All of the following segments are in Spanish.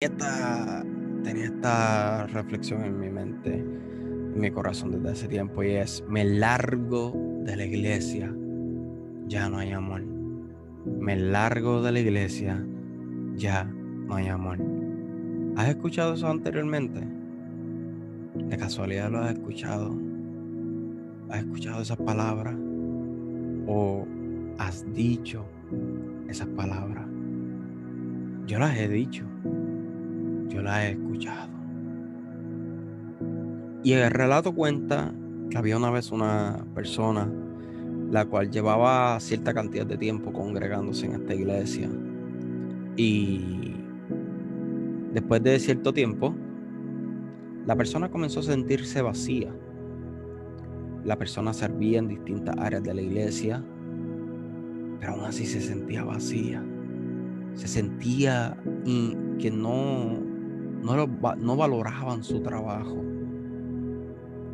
esta, tenía esta reflexión en mi mente, en mi corazón desde hace tiempo y es, me largo de la iglesia, ya no hay amor. Me largo de la iglesia, ya no hay amor. ¿Has escuchado eso anteriormente? ¿De casualidad lo has escuchado? ¿Has escuchado esas palabras? ¿O has dicho esas palabras? Yo las he dicho yo la he escuchado. Y el relato cuenta que había una vez una persona la cual llevaba cierta cantidad de tiempo congregándose en esta iglesia. Y después de cierto tiempo, la persona comenzó a sentirse vacía. La persona servía en distintas áreas de la iglesia, pero aún así se sentía vacía. Se sentía que no no, no valoraban su trabajo,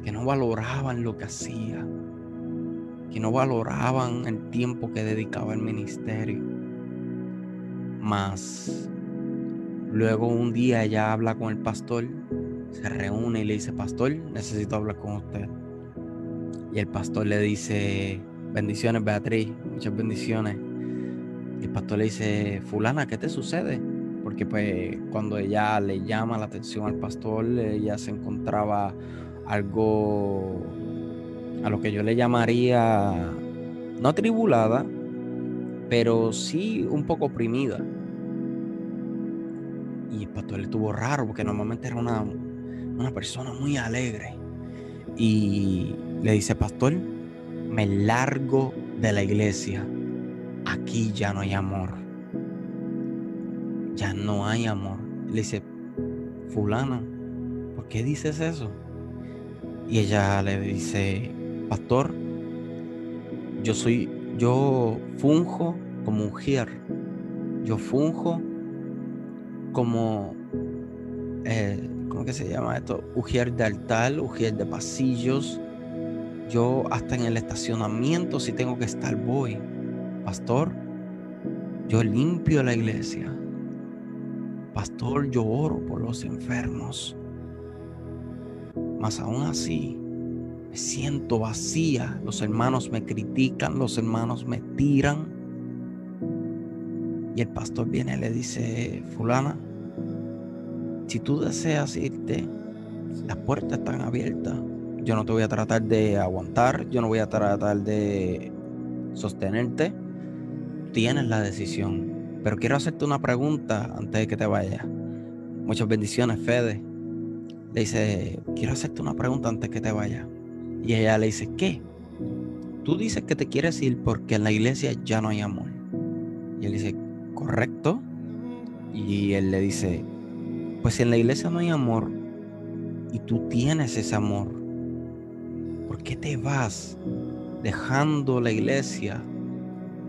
que no valoraban lo que hacía, que no valoraban el tiempo que dedicaba al ministerio. Mas luego un día ella habla con el pastor, se reúne y le dice, pastor, necesito hablar con usted. Y el pastor le dice, bendiciones Beatriz, muchas bendiciones. Y el pastor le dice, fulana, ¿qué te sucede? Porque pues cuando ella le llama la atención al pastor, ella se encontraba algo a lo que yo le llamaría no atribulada, pero sí un poco oprimida. Y el pastor le estuvo raro porque normalmente era una, una persona muy alegre. Y le dice, pastor, me largo de la iglesia. Aquí ya no hay amor ya no hay amor. Le dice, fulana, ¿por qué dices eso? Y ella le dice, pastor, yo soy, yo funjo como mujer, yo funjo como, eh, ¿cómo que se llama esto? Ujier de altar, ujier de pasillos. Yo hasta en el estacionamiento si tengo que estar voy. Pastor, yo limpio la iglesia. Pastor, yo oro por los enfermos. Mas aún así, me siento vacía. Los hermanos me critican, los hermanos me tiran. Y el pastor viene y le dice, fulana, si tú deseas irte, las puertas están abiertas. Yo no te voy a tratar de aguantar, yo no voy a tratar de sostenerte. Tienes la decisión. Pero quiero hacerte una pregunta antes de que te vayas. Muchas bendiciones, Fede. Le dice, quiero hacerte una pregunta antes de que te vayas. Y ella le dice, ¿qué? Tú dices que te quieres ir porque en la iglesia ya no hay amor. Y él dice, correcto. Y él le dice, pues en la iglesia no hay amor y tú tienes ese amor, ¿por qué te vas dejando la iglesia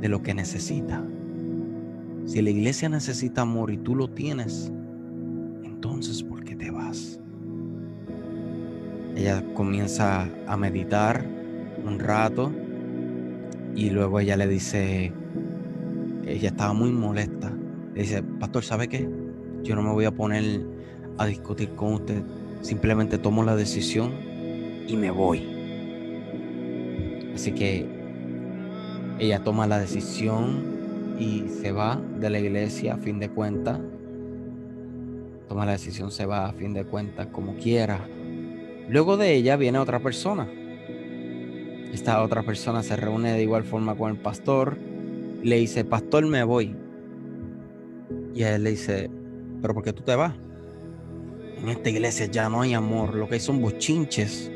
de lo que necesita? Si la iglesia necesita amor y tú lo tienes, entonces ¿por qué te vas? Ella comienza a meditar un rato y luego ella le dice, ella estaba muy molesta. Le dice, pastor, ¿sabe qué? Yo no me voy a poner a discutir con usted. Simplemente tomo la decisión y me voy. Así que ella toma la decisión y se va de la iglesia a fin de cuentas. Toma la decisión, se va a fin de cuentas como quiera. Luego de ella viene otra persona. Esta otra persona se reúne de igual forma con el pastor. Le dice, pastor, me voy. Y él le dice, pero ¿por qué tú te vas? En esta iglesia ya no hay amor. Lo que hay son bochinches.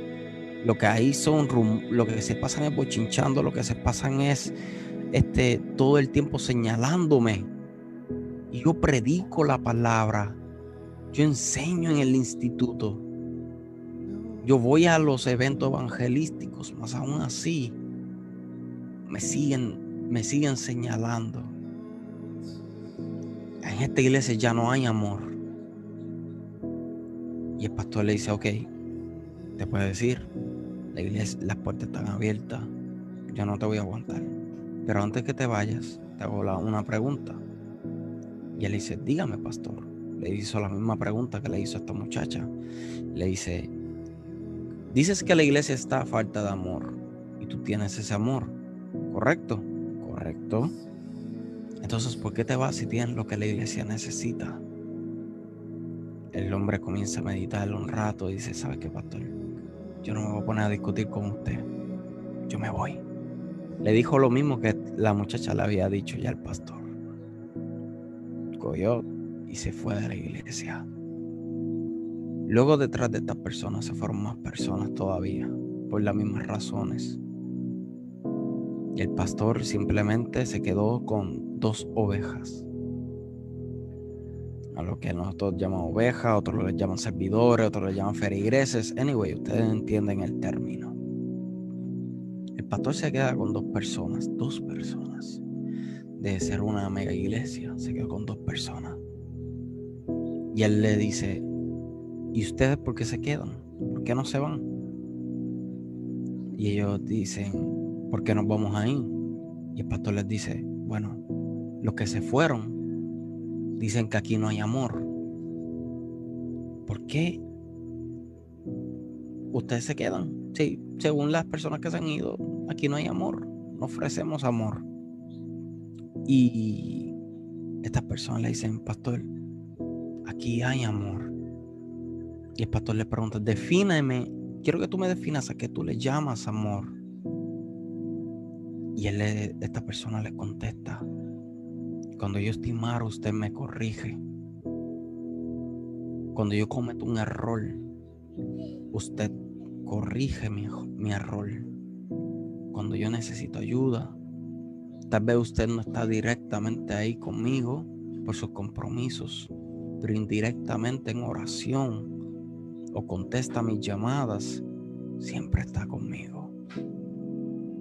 Lo que hay son, lo que se pasan es bochinchando. Lo que se pasan es este, todo el tiempo señalándome. Y yo predico la palabra. Yo enseño en el instituto. Yo voy a los eventos evangelísticos, más aún así me siguen, me siguen señalando. En esta iglesia ya no hay amor. Y el pastor le dice, ok, te puede decir, la iglesia, las puertas están abiertas, yo no te voy a aguantar. Pero antes que te vayas, te hago una pregunta. Y él dice, dígame, pastor. le hizo la misma pregunta que le hizo a esta muchacha. Le dice, dices que la iglesia está a falta de amor y tú tienes ese amor, ¿correcto? Correcto. Entonces, ¿por qué te vas si tienes lo que la iglesia necesita? El hombre comienza a meditar un rato y dice, ¿sabes qué, pastor? Yo no me voy a poner a discutir con usted. Yo me voy. Le dijo lo mismo que la muchacha le había dicho ya al pastor. Cogió y se fue de la iglesia. Luego detrás de estas personas se fueron más personas todavía, por las mismas razones. El pastor simplemente se quedó con dos ovejas. A lo que nosotros llamamos ovejas, otros les llaman servidores, otros les llaman ferigreses. Anyway, ustedes entienden el término. Pastor se queda con dos personas, dos personas. De ser una mega iglesia, se quedó con dos personas. Y él le dice, ¿y ustedes por qué se quedan? ¿Por qué no se van? Y ellos dicen, ¿por qué nos vamos ahí? Y el pastor les dice, bueno, los que se fueron dicen que aquí no hay amor. ¿Por qué ustedes se quedan? Sí, según las personas que se han ido, aquí no hay amor. No ofrecemos amor. Y estas personas le dicen, pastor, aquí hay amor. Y el pastor le pregunta, defíneme, quiero que tú me definas a qué tú le llamas amor. Y él esta persona le contesta, cuando yo estoy mal, usted me corrige. Cuando yo cometo un error, usted corrige mi, mi error. Cuando yo necesito ayuda, tal vez usted no está directamente ahí conmigo por sus compromisos, pero indirectamente en oración o contesta mis llamadas, siempre está conmigo.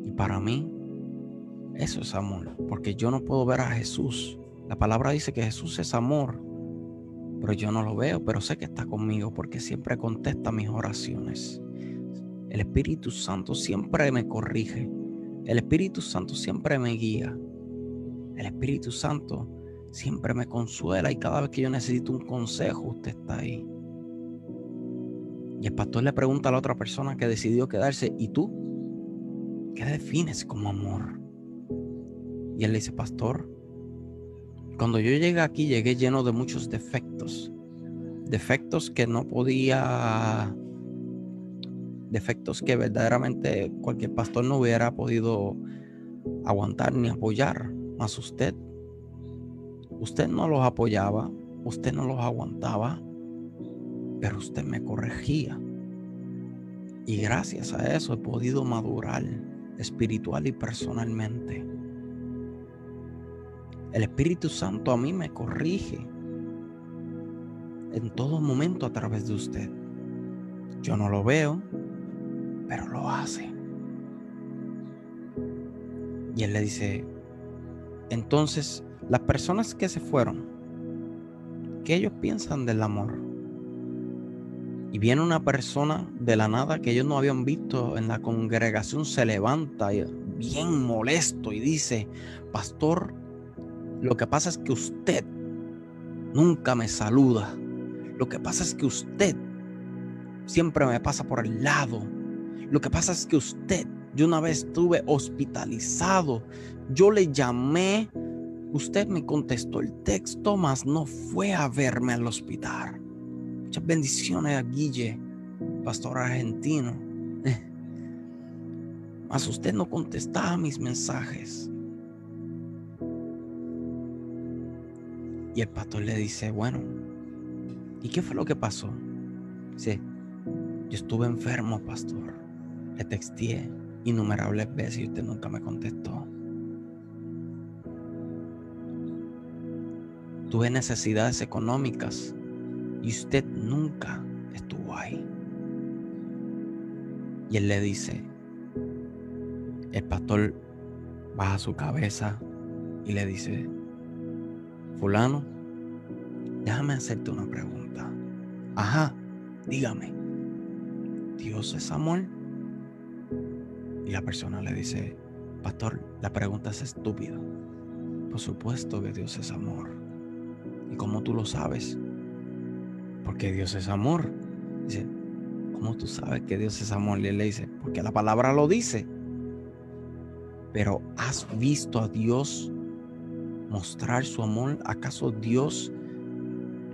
Y para mí, eso es amor, porque yo no puedo ver a Jesús. La palabra dice que Jesús es amor, pero yo no lo veo, pero sé que está conmigo porque siempre contesta mis oraciones. El Espíritu Santo siempre me corrige. El Espíritu Santo siempre me guía. El Espíritu Santo siempre me consuela y cada vez que yo necesito un consejo, usted está ahí. Y el pastor le pregunta a la otra persona que decidió quedarse, ¿y tú? ¿Qué defines como amor? Y él le dice, pastor, cuando yo llegué aquí llegué lleno de muchos defectos. Defectos que no podía... Defectos que verdaderamente cualquier pastor no hubiera podido aguantar ni apoyar. Más usted Usted no los apoyaba, usted no los aguantaba, pero usted me corregía. Y gracias a eso he podido madurar espiritual y personalmente. El Espíritu Santo a mí me corrige en todo momento a través de usted. Yo no lo veo, pero lo hace. Y él le dice, entonces las personas que se fueron, ¿qué ellos piensan del amor? Y viene una persona de la nada que ellos no habían visto en la congregación, se levanta bien molesto y dice, pastor, lo que pasa es que usted nunca me saluda. Lo que pasa es que usted siempre me pasa por el lado. Lo que pasa es que usted, yo una vez estuve hospitalizado, yo le llamé Usted me contestó el texto, mas no fue a verme al hospital. Muchas bendiciones a Guille, pastor argentino. Mas usted no contestaba mis mensajes. Y el pastor le dice, bueno, ¿y qué fue lo que pasó? Dice, yo estuve enfermo, pastor. Le texté innumerables veces y usted nunca me contestó. Tuve necesidades económicas y usted nunca estuvo ahí. Y él le dice, el pastor baja su cabeza y le dice, fulano, déjame hacerte una pregunta. Ajá, dígame, ¿Dios es amor? Y la persona le dice, pastor, la pregunta es estúpida. Por supuesto que Dios es amor. Y como tú lo sabes, porque Dios es amor. Dice, ¿cómo tú sabes que Dios es amor? Le dice, porque la palabra lo dice. Pero ¿has visto a Dios mostrar su amor? ¿Acaso Dios,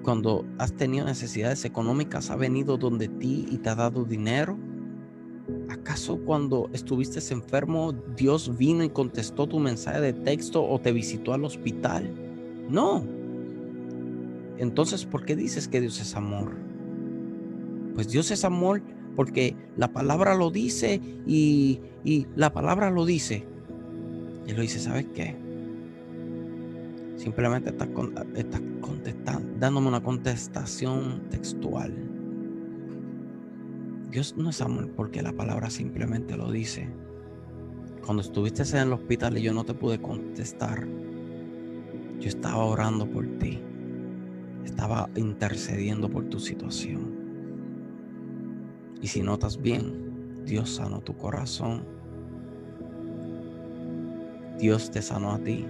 cuando has tenido necesidades económicas, ha venido donde ti y te ha dado dinero? ¿Acaso cuando estuviste enfermo, Dios vino y contestó tu mensaje de texto o te visitó al hospital? No. Entonces, ¿por qué dices que Dios es amor? Pues Dios es amor porque la palabra lo dice y, la palabra lo dice. Y lo dice, ¿sabes qué? Simplemente estás, contestando, dándome una contestación textual. Dios no es amor porque la palabra simplemente lo dice. Cuando estuviste en el hospital y yo no te pude contestar, yo estaba orando por ti. Estaba intercediendo por tu situación. Y si notas bien, Dios sanó tu corazón. Dios te sanó a ti,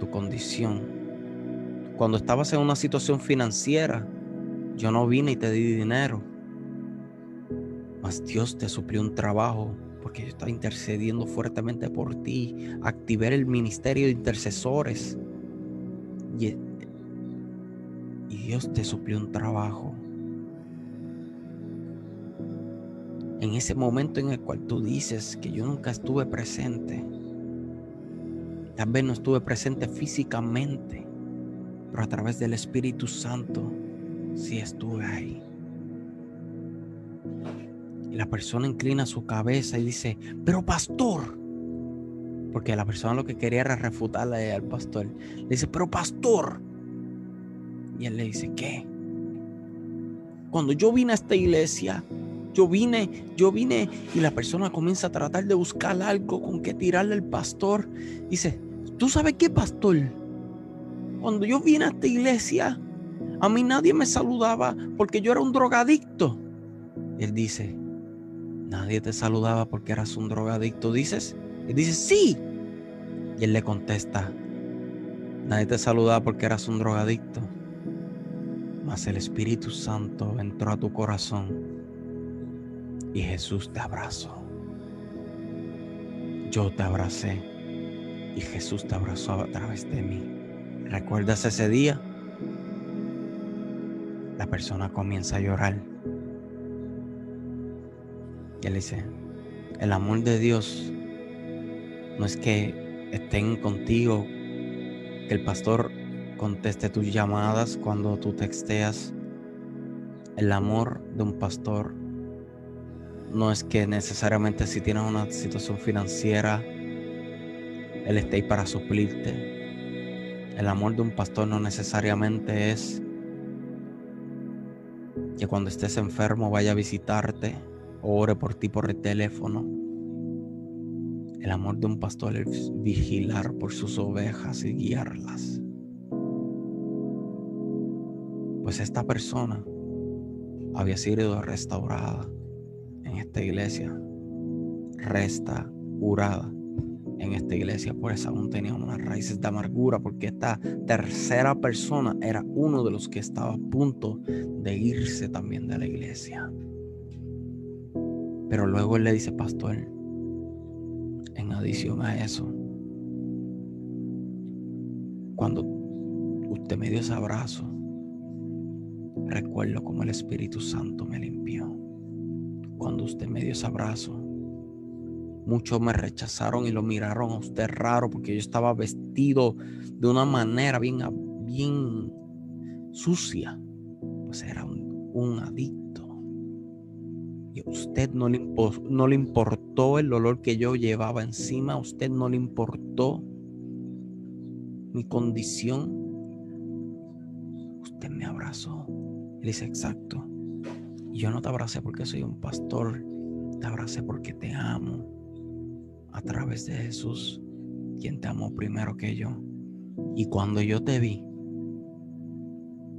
tu condición. Cuando estabas en una situación financiera, yo no vine y te di dinero mas Dios te suplió un trabajo porque yo estaba intercediendo fuertemente por ti. Activé el ministerio de intercesores. Y, Dios te suplió un trabajo. En ese momento en el cual tú dices que yo nunca estuve presente. Tal vez no estuve presente físicamente, pero a través del Espíritu Santo sí estuve ahí. Y la persona inclina su cabeza y dice, pero pastor, porque la persona lo que quería era refutarle al pastor. Le dice, pero pastor. Y él le dice, ¿qué? Cuando yo vine a esta iglesia, yo vine, yo vine y la persona comienza a tratar de buscar algo con que tirarle al pastor. Dice, ¿tú sabes qué, pastor? Cuando yo vine a esta iglesia, a mí nadie me saludaba porque yo era un drogadicto. él dice, Nadie te saludaba porque eras un drogadicto, dices. Y dices, sí. Y él le contesta, nadie te saludaba porque eras un drogadicto. Mas el Espíritu Santo entró a tu corazón y Jesús te abrazó. Yo te abracé y Jesús te abrazó a través de mí. ¿Recuerdas ese día? La persona comienza a llorar y él dice, el amor de Dios no es que estén contigo, que el pastor conteste tus llamadas cuando tú texteas. El amor de un pastor no es que necesariamente si tienes una situación financiera, Él esté ahí para suplirte. El amor de un pastor no necesariamente es que cuando estés enfermo vaya a visitarte ore por ti por el teléfono. El amor de un pastor es vigilar por sus ovejas y guiarlas. Pues esta persona había sido restaurada en esta iglesia, restaurada en esta iglesia, por eso aún tenía unas raíces de amargura, porque esta tercera persona era uno de los que estaba a punto de irse también de la iglesia. Pero luego él le dice, pastor, en adición a eso, cuando usted me dio ese abrazo, recuerdo como el Espíritu Santo me limpió. Cuando usted me dio ese abrazo, muchos me rechazaron y lo miraron a usted raro porque yo estaba vestido de una manera bien, bien sucia. Pues era un, un adicto y a usted no le, no le importó el olor que yo llevaba encima, a usted no le importó mi condición. Usted me abrazó. Él dice, exacto. Yo no te abracé porque soy un pastor, te abracé porque te amo a través de Jesús, quien te amó primero que yo. Y cuando yo te vi,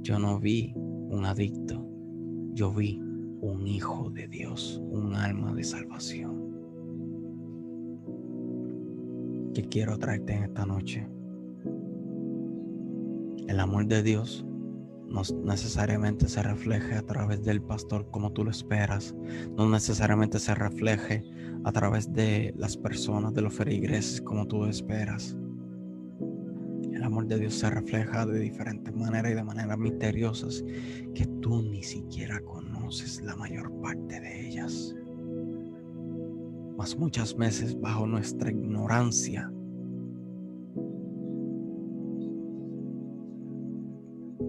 yo no vi un adicto, yo vi un hijo de Dios, un alma de salvación. Que quiero traerte en esta noche. El amor de Dios no necesariamente se refleje a través del pastor como tú lo esperas, no necesariamente se refleje a través de las personas, de los feligreses como tú esperas. El amor de Dios se refleja de diferentes maneras y de maneras misteriosas que tú ni siquiera conoces la mayor parte de ellas. Mas muchas veces bajo nuestra ignorancia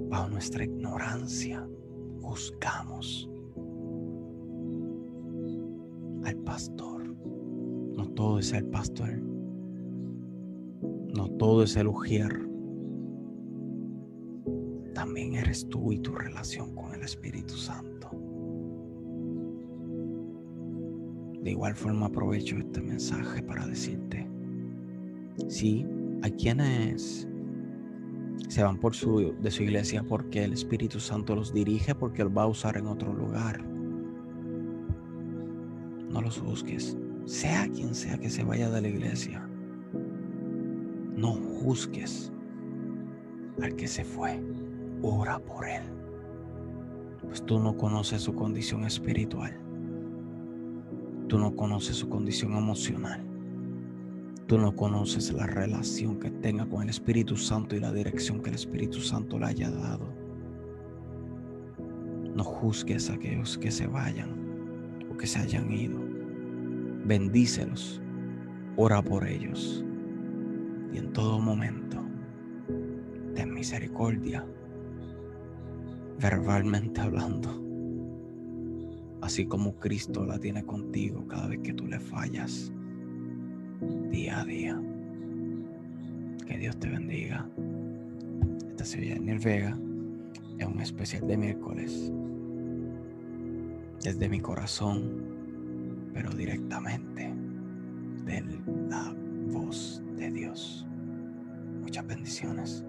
bajo nuestra ignorancia, juzgamos al pastor. No todo es el pastor. No todo es el ujier. También eres tú y tu relación con el Espíritu Santo. De igual forma aprovecho este mensaje para decirte, sí, hay quienes se van por su, de su iglesia porque el Espíritu Santo los dirige, porque Él va a usar en otro lugar. No los juzgues, sea quien sea que se vaya de la iglesia. No juzgues al que se fue, ora por Él, pues tú no conoces su condición espiritual, tú no conoces su condición emocional. Tú no conoces la relación que tenga con el Espíritu Santo y la dirección que el Espíritu Santo le haya dado. No juzgues a aquellos que se vayan o que se hayan ido. Bendícelos. Ora por ellos. Y en todo momento, ten misericordia. Verbalmente hablando. Así como Cristo la tiene contigo cada vez que tú le fallas día a día. Que Dios te bendiga. Esta sería Daniel Vega es un especial de miércoles. Desde mi corazón, pero directamente de la voz de Dios. Muchas bendiciones.